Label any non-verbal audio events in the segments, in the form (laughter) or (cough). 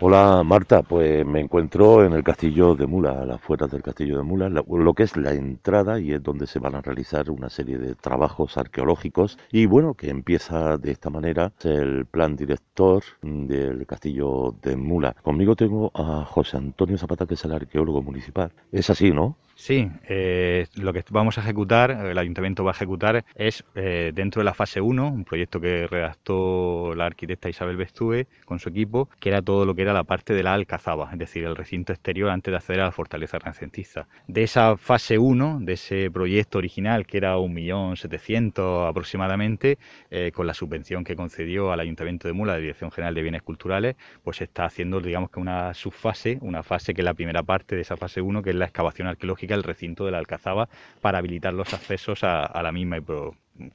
Hola Marta, pues me encuentro en el castillo de Mula, a las afueras del castillo de Mula, lo que es la entrada y es donde se van a realizar una serie de trabajos arqueológicos y bueno, que empieza de esta manera el plan director del castillo de Mula. Conmigo tengo a José Antonio Zapata, que es el arqueólogo municipal. Es así, ¿no? Sí, eh, lo que vamos a ejecutar, el ayuntamiento va a ejecutar, es eh, dentro de la fase 1, un proyecto que redactó la arquitecta Isabel Bestúe con su equipo, que era todo lo que era la parte de la Alcazaba, es decir, el recinto exterior antes de acceder a la fortaleza renacentista. De esa fase 1, de ese proyecto original, que era 1.700.000 aproximadamente, eh, con la subvención que concedió al ayuntamiento de Mula, la Dirección General de Bienes Culturales, pues se está haciendo, digamos que una subfase, una fase que es la primera parte de esa fase 1, que es la excavación arqueológica el recinto de la Alcazaba para habilitar los accesos a, la misma y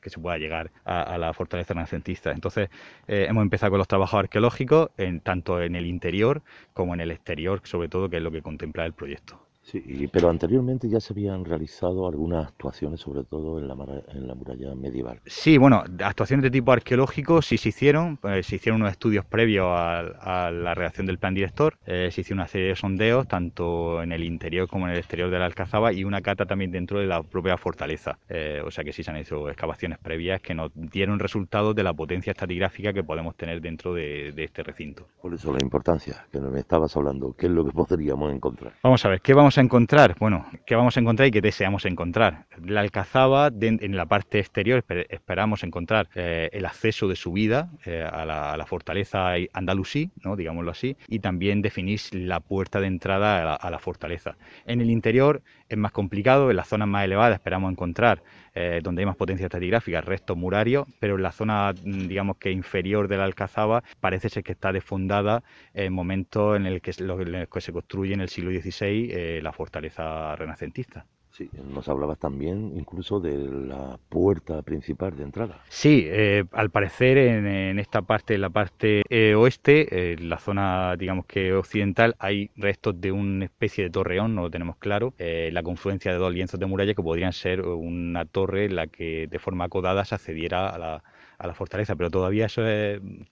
que se pueda llegar a, la fortaleza renacentista. Entonces, eh, hemos empezado con los trabajos arqueológicos, en, tanto en el interior como en el exterior, sobre todo, que es lo que contempla el proyecto. Sí, pero anteriormente ya se habían realizado algunas actuaciones, sobre todo en la, en la muralla medieval. Sí, bueno, actuaciones de tipo arqueológico sí se hicieron, pues, se hicieron unos estudios previos a, la redacción del plan director, eh, se hicieron una serie de sondeos, tanto en el interior como en el exterior de la Alcazaba, y una cata también dentro de la propia fortaleza. Eh, o sea que sí se han hecho excavaciones previas que nos dieron resultados de la potencia estratigráfica que podemos tener dentro de, de este recinto. Por eso la importancia que me estabas hablando, ¿qué es lo que podríamos encontrar? Vamos a ver, ¿qué vamos a encontrar? Bueno, ¿qué vamos a encontrar y qué deseamos encontrar? La Alcazaba, en la parte exterior, esperamos encontrar eh, el acceso de subida eh, a, la, fortaleza andalusí, ¿no? digámoslo así, y también definir la puerta de entrada a la, fortaleza. En el interior es más complicado, en las zonas más elevadas esperamos encontrar eh, donde hay más potencia estratigráfica, restos murarios, pero en la zona, mm, digamos que inferior de la Alcazaba, parece ser que está desfondada en momentos en el que, que se construye en el siglo XVI eh, la fortaleza renacentista. Sí, nos hablabas también incluso de la puerta principal de entrada. Sí, eh, al parecer en, esta parte, en la parte eh, oeste, en la zona digamos que occidental, hay restos de una especie de torreón, no lo tenemos claro, eh, la confluencia de dos lienzos de muralla que podrían ser una torre en la que de forma acodada se accediera a la, a la fortaleza, pero todavía eso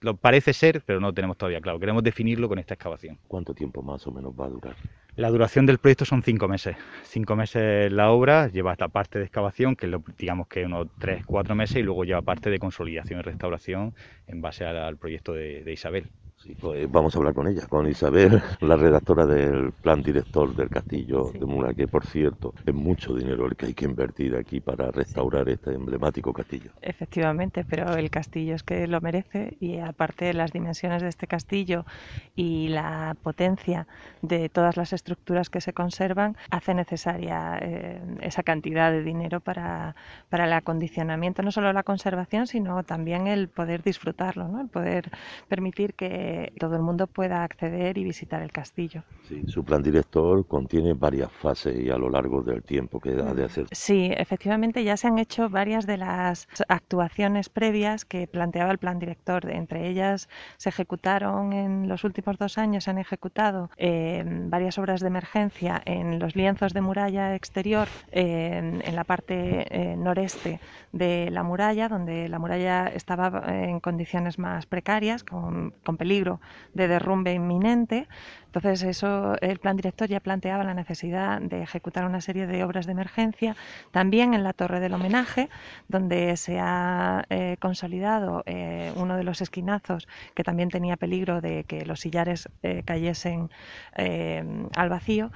lo parece ser, pero no lo tenemos todavía claro. Queremos definirlo con esta excavación. ¿Cuánto tiempo más o menos va a durar? La duración del proyecto son cinco meses. Cinco meses la obra, lleva esta parte de excavación, que digamos que unos tres, cuatro meses, y luego lleva parte de consolidación y restauración en base al, proyecto de Isabel. Sí, pues vamos a hablar con ella, con Isabel, (laughs) la redactora del plan director del castillo de Mula, que por cierto es mucho dinero el que hay que invertir aquí para restaurar este emblemático castillo. Efectivamente, pero el castillo es que lo merece y aparte las dimensiones de este castillo y la potencia de todas las estructuras que se conservan hace necesaria eh, esa cantidad de dinero para, para el acondicionamiento, no solo la conservación, sino también el poder disfrutarlo, ¿no? el poder permitir que todo el mundo pueda acceder y visitar el castillo. Sí, su plan director contiene varias fases y a lo largo del tiempo que ha de hacer. Sí, efectivamente ya se han hecho varias de las actuaciones previas que planteaba el plan director. Entre ellas se ejecutaron en los últimos dos años, se han ejecutado eh, varias obras de emergencia en los lienzos de muralla exterior, en la parte eh, noreste de la muralla, donde la muralla estaba en condiciones más precarias, con, con peligro de derrumbe inminente. Entonces, eso el plan director ya planteaba la necesidad de ejecutar una serie de obras de emergencia. También en la Torre del Homenaje, donde se ha eh, consolidado eh, uno de los esquinazos que también tenía peligro de que los sillares eh, cayesen al vacío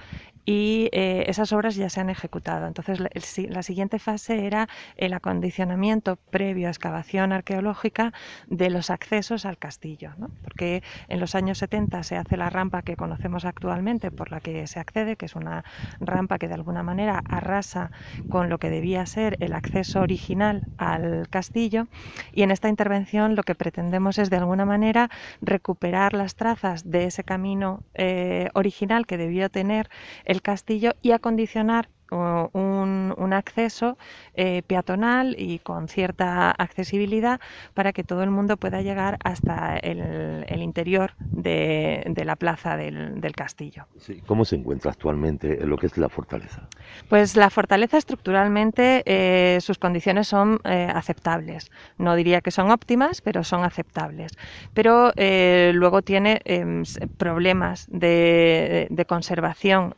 y eh, esas obras ya se han ejecutado. Entonces, la, siguiente fase era el acondicionamiento previo a excavación arqueológica de los accesos al castillo, porque en los años 70 se hace la rampa que conocemos actualmente por la que se accede, que es una rampa que de alguna manera arrasa con lo que debía ser el acceso original al castillo, y en esta intervención lo que pretendemos es de alguna manera recuperar las trazas de ese camino eh, original que debió tener el castillo y acondicionar un, acceso eh, peatonal y con cierta accesibilidad para que todo el mundo pueda llegar hasta el, interior de, la plaza del, castillo. ¿Cómo se encuentra actualmente en lo que es la fortaleza? Pues la fortaleza estructuralmente eh, sus condiciones son eh, aceptables. No diría que son óptimas, pero son aceptables. Pero luego tiene em, problemas de, de conservación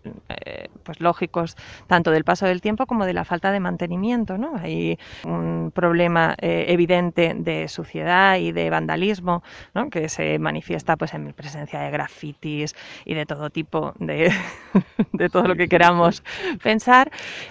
pues lógicos tanto del paso del tiempo como de la falta de mantenimiento. ¿no? Hay un problema eh, evidente de suciedad y de vandalismo ¿no? que se manifiesta pues, en presencia de grafitis y de todo tipo de, (laughs) de todo lo que queramos pensar.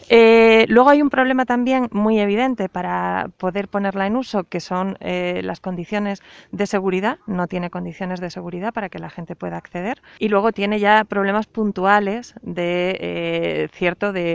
Eh, luego hay un problema también muy evidente para poder ponerla en uso, que son eh, las condiciones de seguridad. No tiene condiciones de seguridad para que la gente pueda acceder. Y luego tiene ya problemas puntuales de cierto de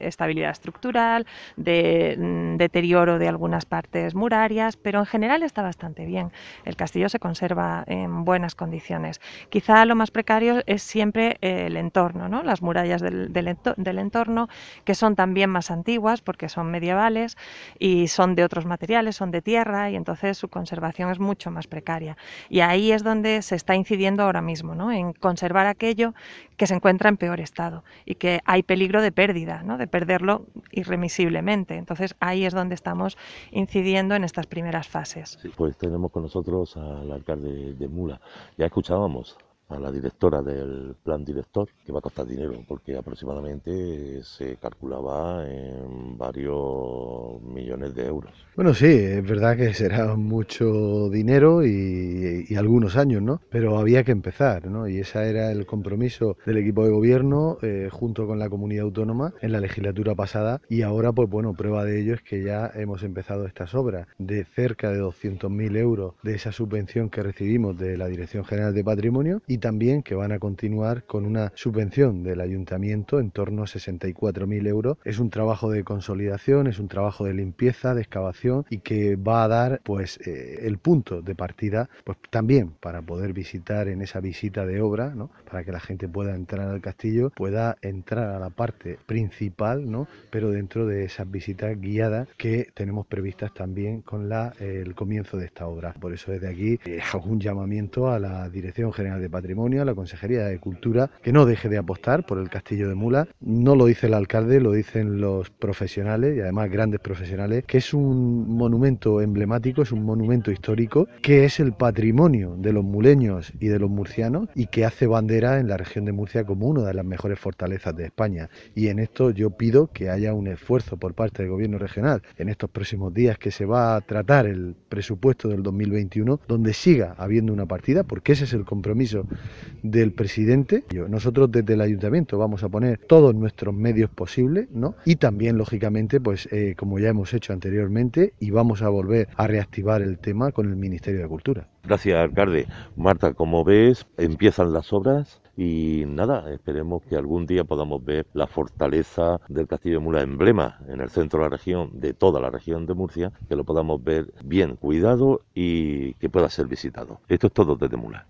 estabilidad estructural, de mm, deterioro de algunas partes murarias, pero en general está bastante bien. El castillo se conserva en buenas condiciones. Quizá lo más precario es siempre eh, el entorno, ¿no? las murallas del, del, entorno, que son también más antiguas porque son medievales y son de otros materiales, son de tierra y entonces su conservación es mucho más precaria. Y ahí es donde se está incidiendo ahora mismo, ¿no? en conservar aquello que se encuentra en peor estado y que hay peligro de pérdida, ¿no? de perderlo irremisiblemente. Entonces ahí es donde estamos incidiendo en estas primeras fases. pues tenemos con nosotros al alcalde de Mula. Ya escuchábamos a la directora del plan director, que va a costar dinero, porque aproximadamente se calculaba en varios millones de euros. Bueno, sí, es verdad que será mucho dinero y, algunos años, ¿no? Pero había que empezar, ¿no? Y ese era el compromiso del equipo de gobierno eh, junto con la comunidad autónoma en la legislatura pasada y ahora, pues bueno, prueba de ello es que ya hemos empezado estas obras de cerca de 200.000 euros de esa subvención que recibimos de la Dirección General de Patrimonio y también que van a continuar con una subvención del ayuntamiento en torno a 64.000 euros. Es un trabajo de consolidación, es un trabajo de limpieza, de excavación y que va a dar pues eh, el punto de partida pues también para poder visitar en esa visita de obra, ¿no? para que la gente pueda entrar al castillo, pueda entrar a la parte principal, ¿no? pero dentro de esas visitas guiadas que tenemos previstas también con la, el comienzo de esta obra. Por eso desde aquí eh, hago (laughs) un llamamiento a la Dirección General de A la Consejería de Cultura, que no deje de apostar por el Castillo de Mula. No lo dice el alcalde, lo dicen los profesionales y además grandes profesionales, que es un monumento emblemático, es un monumento histórico, que es el patrimonio de los muleños y de los murcianos y que hace bandera en la región de Murcia como una de las mejores fortalezas de España. Y en esto yo pido que haya un esfuerzo por parte del gobierno regional en estos próximos días que se va a tratar el presupuesto del 2021, donde siga habiendo una partida, porque ese es el compromiso del presidente. Nosotros desde el ayuntamiento vamos a poner todos nuestros medios posibles, ¿no? Y también, lógicamente, pues eh, como ya hemos hecho anteriormente, y vamos a volver a reactivar el tema con el Ministerio de Cultura. Gracias, alcalde. Marta, como ves, empiezan las obras y nada, esperemos que algún día podamos ver la fortaleza del Castillo de Mula, emblema en el centro de la región, de toda la región de Murcia, que lo podamos ver bien cuidado y que pueda ser visitado. Esto es todo desde Mula.